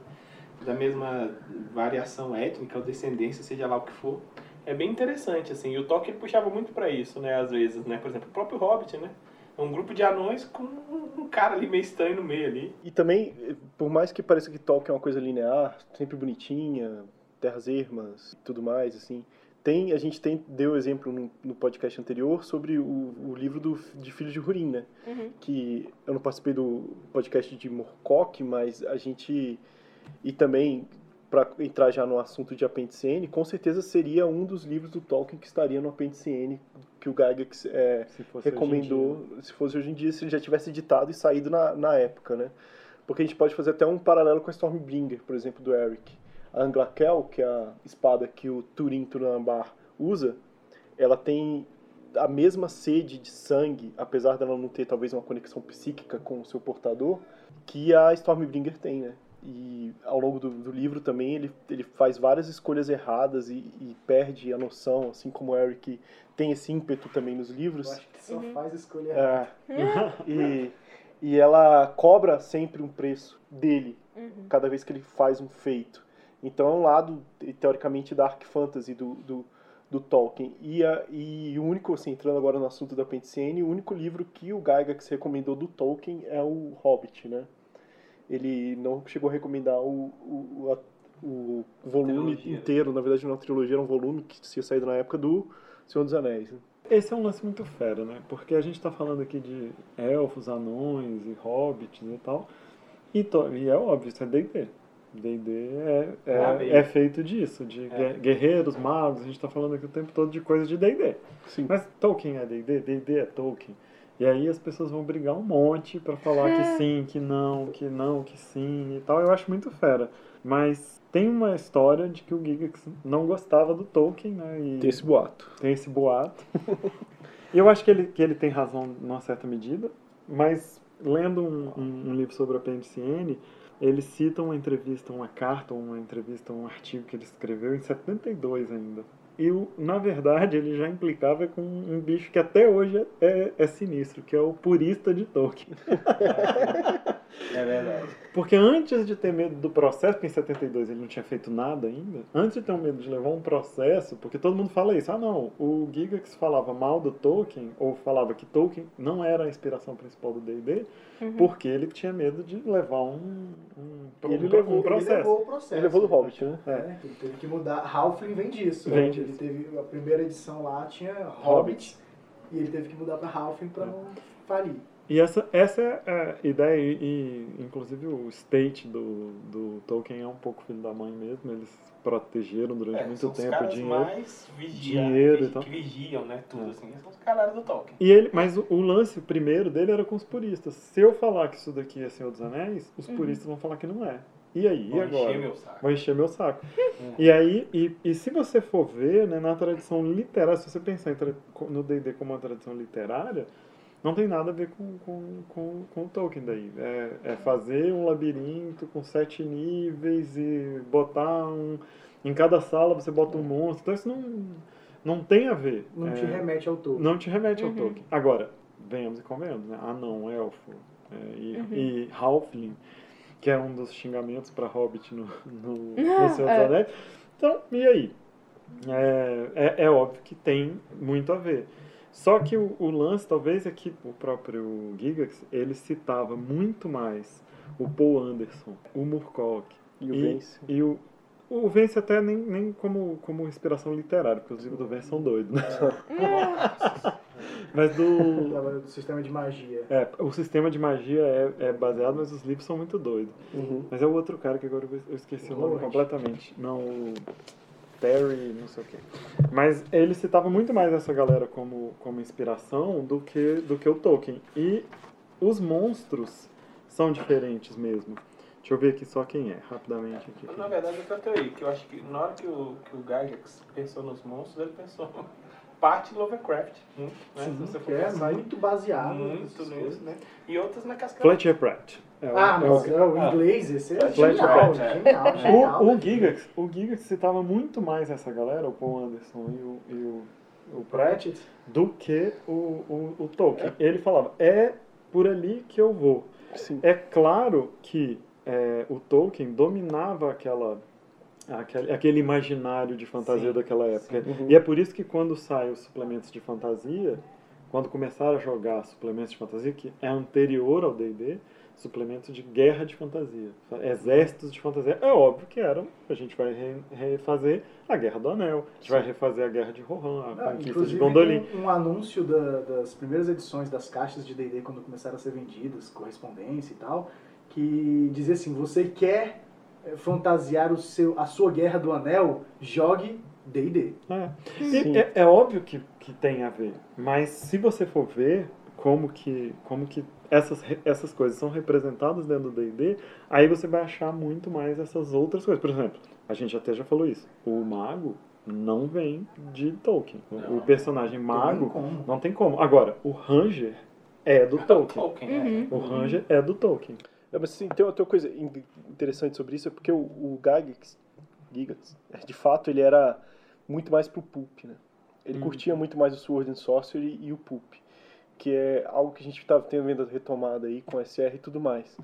Da mesma variação étnica ou descendência, seja lá o que for, é bem interessante, assim. E o Tolkien puxava muito para isso, né? Às vezes, né? Por exemplo, o próprio Hobbit, né? É um grupo de anões com um cara ali meio estranho no meio ali. E também, por mais que pareça que Tolkien é uma coisa linear, sempre bonitinha, terras ermas e tudo mais, assim, tem, a gente tem, deu exemplo no, no podcast anterior sobre o, o livro do, de Filhos de Hurin, né? Uhum. Que eu não participei do podcast de Morcock, mas a gente... E também, para entrar já no assunto de Apêndice N, com certeza seria um dos livros do Tolkien que estaria no Apêndice N, que o Gygax é, Se fosse hoje em recomendou, dia. se fosse hoje em dia, se ele já tivesse editado e saído na, na época, né? Porque a gente pode fazer até um paralelo com a Stormbringer, por exemplo, do Eric. A Anglakel, que é a espada que o Turin Turambar usa, ela tem a mesma sede de sangue, apesar dela não ter talvez uma conexão psíquica com o seu portador, que a Stormbringer tem, né? E ao longo do, do livro também ele, ele faz várias escolhas erradas e, e perde a noção, assim como o Eric tem esse ímpeto também nos livros. Eu acho que só faz escolha errada. É. e, e ela cobra sempre um preço dele, Uhum. cada vez que ele faz um feito. Então é um lado, teoricamente, dark fantasy do, do, do Tolkien. E, a, e o único, assim, entrando agora no assunto da Penticene, o único livro que o Gygax recomendou do Tolkien é o Hobbit, né? Ele não chegou a recomendar o, o, a- o volume Trilogia. inteiro, na verdade não é uma trilogia, era um volume que tinha saído na época do Senhor dos Anéis. né? Esse é um lance muito fera, né? Porque a gente tá falando aqui de elfos, anões e hobbits e tal. E, to- e é óbvio, isso é D&D. D&D é, é, é feito disso, de É. gue- guerreiros, magos, a gente tá falando aqui o tempo todo de coisa de D&D. Sim. Mas Tolkien é D&D, D&D é Tolkien. E aí as pessoas vão brigar um monte pra falar que sim, que não, que não, que sim e tal. Eu acho muito fera. Mas tem uma história de que o Gigax não gostava do Tolkien, né? E Tem esse boato. tem esse boato. Eu acho que ele, que ele tem razão numa certa medida, mas lendo um, um- um livro sobre a PNCN, ele cita uma entrevista, uma carta, uma entrevista, um artigo que ele escreveu em 72 ainda. E, na verdade, ele já implicava com um bicho que até hoje é, é- é sinistro, que é o purista de Tolkien. É verdade. Porque antes de ter medo do processo, porque em 72 ele não tinha feito nada ainda, antes de ter um medo de levar um processo, porque todo mundo fala isso, ah não, o Gigax falava mal do Tolkien, ou falava que Tolkien não era a inspiração principal do D&D, porque ele tinha medo de levar um, um, Ele um- levou- um ele processo. Ele levou o processo. Ele levou do Hobbit, né? É, ele teve que mudar. Halfling vem disso. Vem né? disso. Ele teve a primeira edição lá tinha Hobbit. Hobbit e ele teve que mudar pra Halfling pra não falir. E essa, essa é a ideia, e, e, inclusive o state do, do Tolkien é um pouco filho da mãe mesmo, eles protegeram durante É, muito são os tempo caras dinheiro. mais vigia, dinheiro e tal. que vigiam, né? Tudo É. assim. São os caras do Tolkien. E ele, mas o, o lance primeiro dele era com os puristas. Se eu falar que isso daqui é Senhor dos Anéis, os puristas vão falar que não é. E aí, Vão e agora? encher meu saco. Vão encher meu saco. E aí, e, e se você for ver, né, na tradição literária, se você pensar tra- no D&D como uma tradição literária, não tem nada a ver com, com, com, com o Tolkien daí. É, é fazer um labirinto com sete níveis e botar um... Em cada sala você bota um monstro. Então isso não, não tem a ver. Não É, te remete ao todo. não te remete ao Uhum. Tolkien. Agora, venhamos e convenhamos, né? Anão, elfo é, e, e Halfling, que é um dos xingamentos para Hobbit no, no, no Senhor dos É. Anéis. Então, e aí? É, é, é óbvio que tem muito a ver. Só que o, o lance, talvez, é que o próprio Gigax, ele citava muito mais o Paul Anderson, o Moorcock E o e, Vence. e o, o Vence até nem, nem como, como inspiração literária, porque os livros do Vence são doidos, né? Mas do, do sistema de magia. é, o sistema de magia é, é baseado, mas os livros são muito doidos. Uhum. Mas é o outro cara que agora eu esqueci o nome Howard. completamente. Não, o Terry, não sei o quê. Mas ele citava muito mais essa galera como, como inspiração do que, do que o Tolkien. E os monstros são diferentes mesmo. Deixa eu ver aqui só quem é, rapidamente. Aqui. Na verdade, eu teoria, que eu acho que na hora que o, que o Gygax pensou nos monstros, ele pensou parte Lovecraft, muito, né? Se você for é pensar muito baseado muito nisso, né? E outras na cascata. Fletcher Pratt. É o- Ah, é o- mas é, o Ah. inglês, esse é Fletcher genial, é. genial, genial. O, o Gigax, o Gigax citava muito mais essa galera, o Paul Anderson e o, e o, o Pratt, Pratchett. do que o, o, o Tolkien. Ele falava, é por ali que eu vou. Sim. É claro que é, o Tolkien dominava aquela, aquele, aquele imaginário de fantasia Sim, daquela época. Uhum. E é por isso que quando saem os suplementos de fantasia, quando começaram a jogar suplementos de fantasia, que é anterior ao D&D, suplementos de guerra de fantasia, exércitos de fantasia. É óbvio que eram, a gente vai re- refazer a Guerra do Anel, a gente vai refazer a Guerra de Rohan, a Não, conquista de inclusive Gondolin. tem um anúncio da- das primeiras edições das caixas de D&D quando começaram a ser vendidas, correspondência e tal, que dizia assim, você quer eh, fantasiar o seu, a sua Guerra do Anel, jogue D&D. É. É, é óbvio que, que tem a ver, mas se você for ver como que, como que essas, essas coisas são representadas dentro do D&D, aí você vai achar muito mais essas outras coisas. Por exemplo, a gente até já falou isso, o mago não vem de Tolkien. O- O Não. personagem Tem mago como. não tem como. Agora, o Ranger é do Tolkien. Tolkien, né? O Ranger é do Tolkien. É, mas assim, tem outra coisa in- interessante sobre isso, é porque o, o Gygax, Gygax, de fato, ele era muito mais pro Pulp, né? Ele curtia muito mais o Sword and Sorcery e o Pulp, que é algo que a gente estava tendo vendo retomada aí com SR e tudo mais.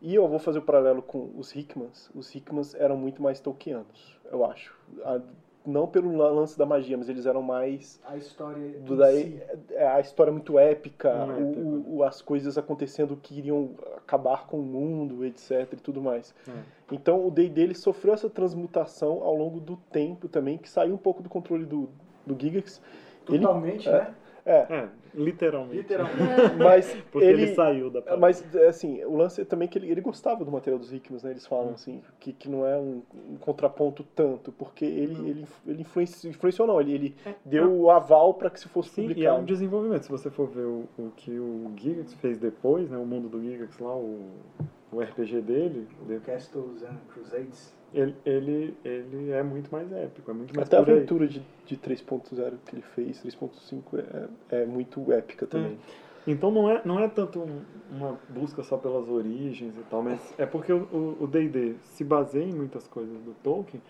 E eu vou fazer o paralelo com os Hickmans. Os Hickmans eram muito mais Tolkianos, eu acho. A- não pelo lance da magia, mas eles eram mais A história do daí si. é, a história muito épica, Muito o- o- as coisas acontecendo que iriam acabar com o mundo, etc e tudo mais. É. Então o D&D ele sofreu essa transmutação ao longo do tempo também, que saiu um pouco do controle do, do Gigax. Ele- Totalmente, é. né? É, É, literalmente. Literalmente. mas Porque ele, ele, saiu da parada. mas assim, o lance é também que ele, ele gostava do material dos Hickmans, né? Eles Hum. falam assim, que, que não é um, um contraponto tanto, porque ele, Hum. ele, ele influenciou, influenciou não, ele, ele deu o aval para que se fosse Sim, e é publicado. um desenvolvimento. Se você for ver o, o que o Gigax fez depois, né, o mundo do Gigax lá, o, o RPG dele, de- Castles and Crusades. Ele, ele, ele é muito mais épico, é muito mais Até a aí. aventura de, de 3.0 que ele fez, 3.5, é, é muito épica também. Então não é, não é tanto um- uma busca só pelas origens e tal, mas é porque o D&D se baseia em muitas coisas do Tolkien,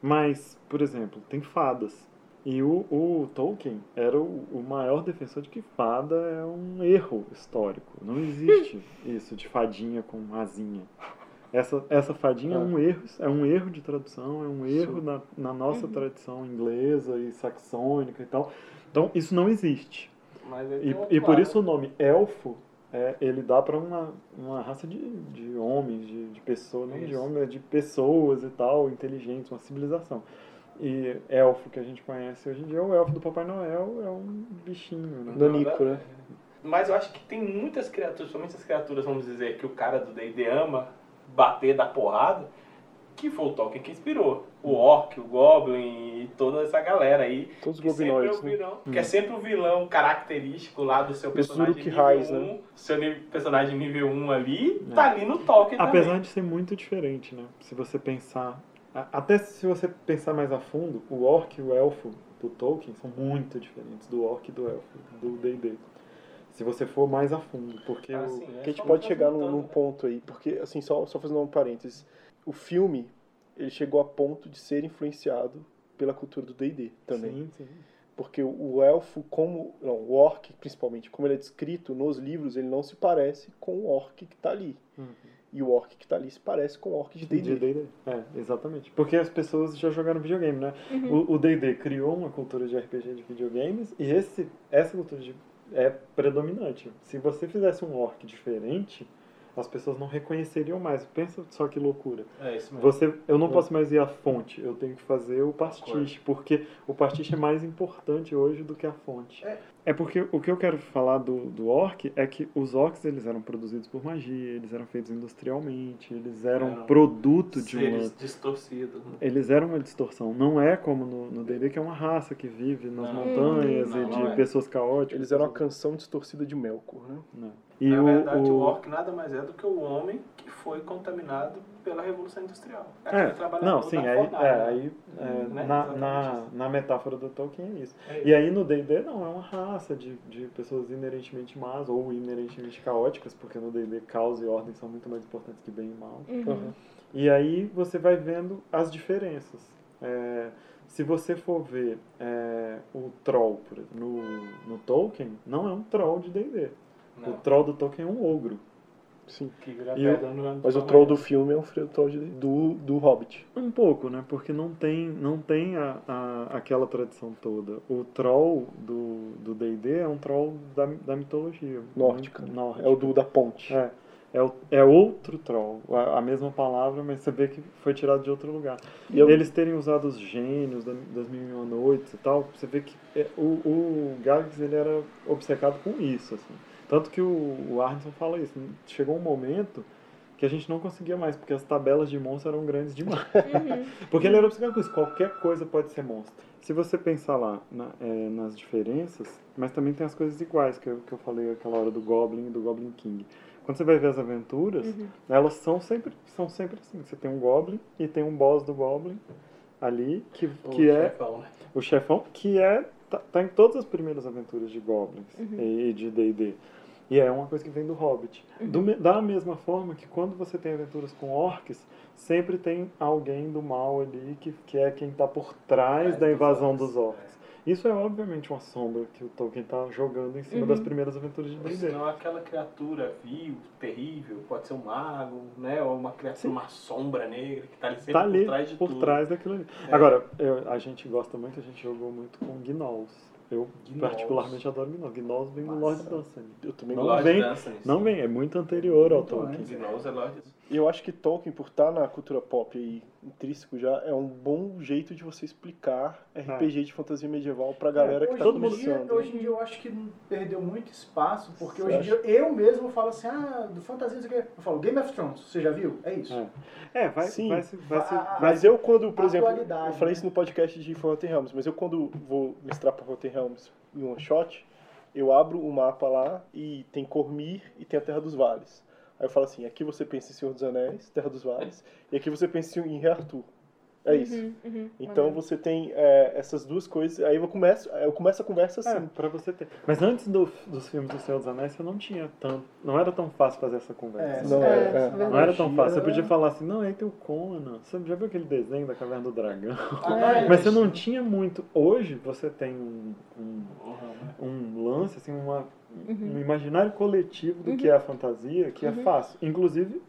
mas, por exemplo, tem fadas. E o, o Tolkien era o, o maior defensor de que fada é um erro histórico. Não existe isso de fadinha com asinha. Essa, essa fadinha é um erro, é um erro de tradução, é um erro na, na nossa tradição inglesa e saxônica e tal. Então isso não existe. E, outro e por isso o nome elfo, é, ele dá para uma, uma raça de, de homens, de, de pessoas, não de Isso. homens, mas de pessoas e tal, inteligentes, uma civilização. E elfo que a gente conhece hoje em dia, o elfo do Papai Noel é um bichinho, né? Nanico, né? Mas eu acho que tem muitas criaturas, somente as criaturas, vamos dizer, que o cara do D&D ama bater da porrada, que foi o Tolkien que inspirou. O Orc, o Goblin e toda essa galera aí. Todos os Que sempre é né? vilão, que é sempre o vilão característico lá do seu personagem Uruk nível Hais, 1. né? Seu personagem nível 1 ali, tá ali no Tolkien Apesar também. de ser muito diferente, né? Se você pensar. Até se você pensar mais a fundo, o orc e o elfo do Tolkien são muito diferentes do orc e do elfo do D&D. Se você for mais a fundo, porque Ah, o- sim, é Que a gente só pode chegar num, num ponto aí, porque, assim, só, só fazendo um parênteses, o filme, ele chegou a ponto de ser influenciado pela cultura do D&D também. Sim, sim. Porque o, o elfo, como, não, o orc, principalmente, como ele é descrito nos livros, ele não se parece com o orc que tá ali. Uhum. E o orc que tá ali se parece com o orc de De D&D. É, exatamente. Porque as pessoas já jogaram videogame, né? O- O D&D criou uma cultura de RPG de videogames e esse, essa cultura de- é predominante. Se você fizesse um orc diferente, as pessoas não reconheceriam mais. Pensa só que loucura. É isso mesmo. Você, eu não É. posso mais ir à fonte, eu tenho que fazer o pastiche, porque o pastiche é mais importante hoje do que a fonte. É. É porque o que eu quero falar do, do orc é que os orcs eles eram produzidos por magia, eles eram feitos industrialmente, eles eram Eram produto de uma distorcidos. né? eles eram uma distorção. Não é como no no D&D, que é uma raça que vive nas Não. montanhas Não, e de não é. pessoas caóticas. Eles eram a canção distorcida de Melkor, né? Não. E Na o, verdade, o... o- orc nada mais é do que o homem que foi contaminado pela Revolução Industrial. É, Aquele trabalhador não, sim, aí, fornalha. é, aí é, Né? na, Exatamente na, na metáfora do Tolkien é isso. É E aí no D&D não, é uma raça de, de pessoas inerentemente más ou inerentemente caóticas, porque no D&D caos e ordem são muito mais importantes que bem e mal. Uhum. E aí você vai vendo as diferenças. É, se você for ver é, o troll por exemplo, no, no Tolkien, não é um troll de D&D. O troll do Tolkien é um ogro. Sim. que vira E o- pedra no Mas o troll do filme é um frio- troll de- do, do Hobbit. Um pouco, né? Porque não tem, não tem a, a- aquela tradição toda. O troll do do D&D é um troll da, da mitologia. Nórdica. Muito nórdica. É o do da ponte. É, é, o- é outro troll. A, a mesma palavra, mas você vê que foi tirado de outro lugar. E eu- Eles terem usado os gênios da- das Mil e Uma Noites e tal, você vê que é, o, o Gags ele era obcecado com isso, assim. Tanto que o, o Arneson fala isso. Chegou um momento que a gente não conseguia mais, porque as tabelas de monstro eram grandes demais. porque ele era obcecado com isso. Qualquer coisa pode ser monstro. Se você pensar lá na- é, nas diferenças, mas também tem as coisas iguais, que eu, que eu falei aquela hora do Goblin e do Goblin King. Quando você vai ver as aventuras, elas são sempre, são sempre assim. Você tem um Goblin e tem um boss do Goblin ali, que, que é Chefão, né? o chefão, que é tá, tá em todas as primeiras aventuras de Goblins e, e de D&D. E é uma coisa que vem do Hobbit. Do da mesma forma que quando você tem aventuras com orcs, sempre tem alguém do mal ali que, que é quem está por trás Trás da dos invasão orcs. dos orcs. Isso é obviamente uma sombra que o Tolkien tá jogando em cima Uhum. das primeiras aventuras de D&D. Senão aquela criatura vil, terrível, pode ser um mago, né? Ou uma criatura, uma sombra negra que tá ali sempre Tá ali por trás de por tudo. trás daquilo ali. É. Agora, eu- a gente gosta muito, a gente jogou muito com Gnolls. Eu Gnolls. particularmente adoro Gnolls. Gnolls vem do Lord Dunsany. Eu também Não vem- Dunsany. Não vem, é muito anterior ao Muito Tolkien. antes. Gnolls é Lord E eu acho que Tolkien, por estar na cultura pop aí, intrínseco já, é um bom jeito de você explicar RPG de fantasia medieval pra galera que hoje, tá dia, começando. hoje em dia eu acho que perdeu muito espaço, porque Você hoje em dia eu mesmo falo assim, ah, do fantasia, não sei o quê. Eu falo, Game of Thrones, você já viu? É isso. É. É, vai, Sim. vai, vai, A- vai Mas eu quando, por exemplo, eu falei né? isso no podcast de Forgotten Realms, mas eu quando vou mestrar pra Forgotten Realms em one shot, eu abro o mapa lá e tem Cormir e tem a Terra dos Vales. Aí eu falo assim, aqui você pensa em Senhor dos Anéis, Terra dos Vales, e aqui você pensa em Rei Arthur. É isso. Uhum, uhum, Então maneiro. você tem é, essas duas coisas, aí eu começo, eu começo a conversa É, assim. pra você ter. Mas antes do- dos filmes do Senhor dos Anéis, você não tinha tanto. Não era tão fácil fazer essa conversa. Não, É, é, é. verdade. Não era tão fácil. Você podia falar assim, não, aí tem o Conan. Você já viu aquele desenho da Caverna do Dragão? Ah, Mas você não tinha muito. Hoje você tem um, um, Uhum. um lance, assim, uma, Uhum. um imaginário coletivo do que é a fantasia, que é fácil. Inclusive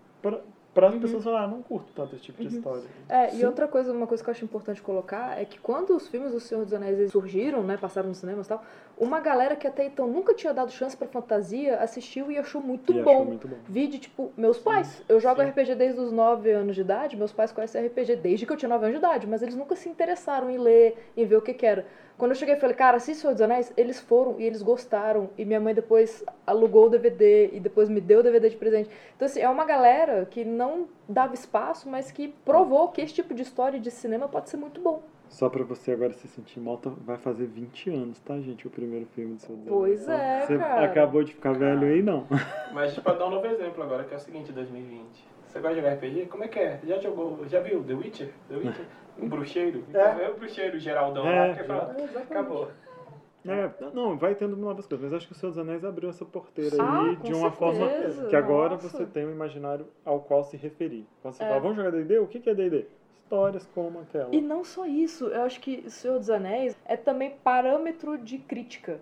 para as Uhum. pessoas falarem, ah, não curto tanto esse tipo de história. É, e outra coisa, uma coisa que eu acho importante colocar é que quando os filmes do Senhor dos Anéis surgiram, né, passaram nos cinemas e tal, uma galera que até então nunca tinha dado chance pra fantasia assistiu e achou muito e bom. achou muito bom. Vide, tipo, meus pais. Eu jogo sim. RPG desde os 9 anos de idade, meus pais conhecem RPG desde que eu tinha 9 anos de idade, mas eles nunca se interessaram em ler, em ver o que que era. Quando eu cheguei e falei, cara, assiste Senhor dos Anéis, eles foram e eles gostaram. E minha mãe depois alugou o DVD e depois me deu o DVD de presente. Então, assim, é uma galera que não dava espaço, mas que provou que esse tipo de história de cinema pode ser muito bom. Só pra você agora se sentir mal, tá- vai fazer 20 anos, tá, gente? O primeiro filme do seu Deus. Pois é, Você cara. acabou de ficar velho aí, não. Mas pode dar um novo exemplo agora, que é o seguinte, 2020. Você gosta de jogar RPG? Como é que é? Já jogou, já viu The Witcher? The Witcher? Um bruxeiro? É. É o bruxeiro Geraldão É, lá, que fala, É, acabou. É, não, vai tendo novas coisas, mas acho que o Senhor dos Anéis abriu essa porteira Ah, aí de uma forma certeza, que agora nossa. você tem um imaginário ao qual se referir. Quando você É. fala, vamos jogar D&D? O que que é D&D? Histórias como aquela. E não só isso, eu acho que O Senhor dos Anéis é também parâmetro de crítica.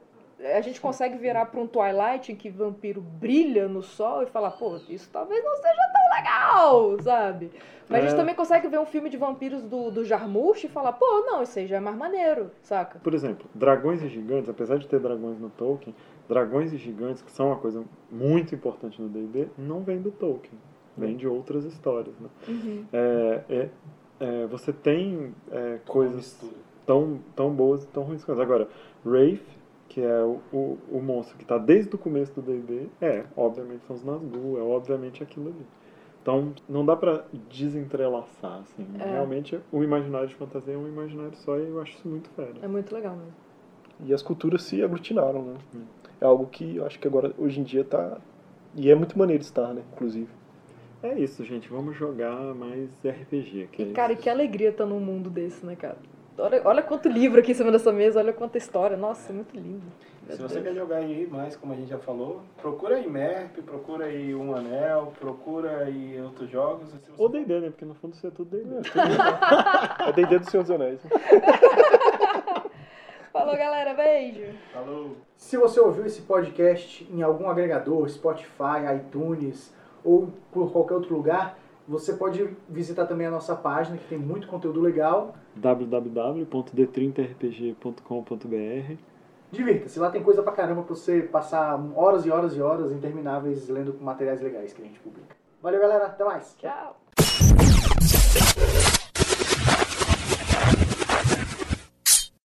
A gente consegue virar para um Twilight em que vampiro brilha no sol e falar, pô, isso talvez não seja tão legal, sabe? Mas a gente É. também consegue ver um filme de vampiros do, do Jarmusch e falar, pô, não, isso aí já é mais maneiro, saca? Por exemplo, dragões e gigantes, apesar de ter dragões no Tolkien, dragões e gigantes, que são uma coisa muito importante no D&D, não vem do Tolkien. Vem de outras histórias, né? É, é- é, você tem é, coisas tão, tão boas e tão ruins. Agora, Wraith, que é o, o, o monstro que está desde o começo do D&D, é, obviamente, são os Nazgûl, é obviamente aquilo ali. Então, não dá pra desentrelaçar, assim. É. Realmente, o imaginário de fantasia é um imaginário só e eu acho isso muito fera. É muito legal mesmo. E as culturas se aglutinaram, né? É algo que eu acho que agora, hoje em dia, tá. E é muito maneiro estar, né? Inclusive. É isso, gente. Vamos jogar mais RPG. Que é Cara, e isso. que alegria estar num mundo desse, né, cara? Olha, olha quanto livro aqui em cima dessa mesa, olha quanta história. Nossa, é muito lindo. Meu Se você Deus. quer jogar aí mais, como a gente já falou, procura aí MERP, procura aí Um Anel, procura aí outros jogos. Você Ou D&D, né? Porque no fundo isso é tudo D&D. É D&D do Senhor dos Anéis. né? Falou, galera. Beijo. Falou! Se você ouviu esse podcast em algum agregador, Spotify, iTunes ou por qualquer outro lugar, você pode visitar também a nossa página, que tem muito conteúdo legal. www.d30rpg.com.br Divirta-se, lá tem coisa pra caramba pra você passar horas e horas e horas intermináveis lendo materiais legais que a gente publica. Valeu, galera, até mais. Tchau.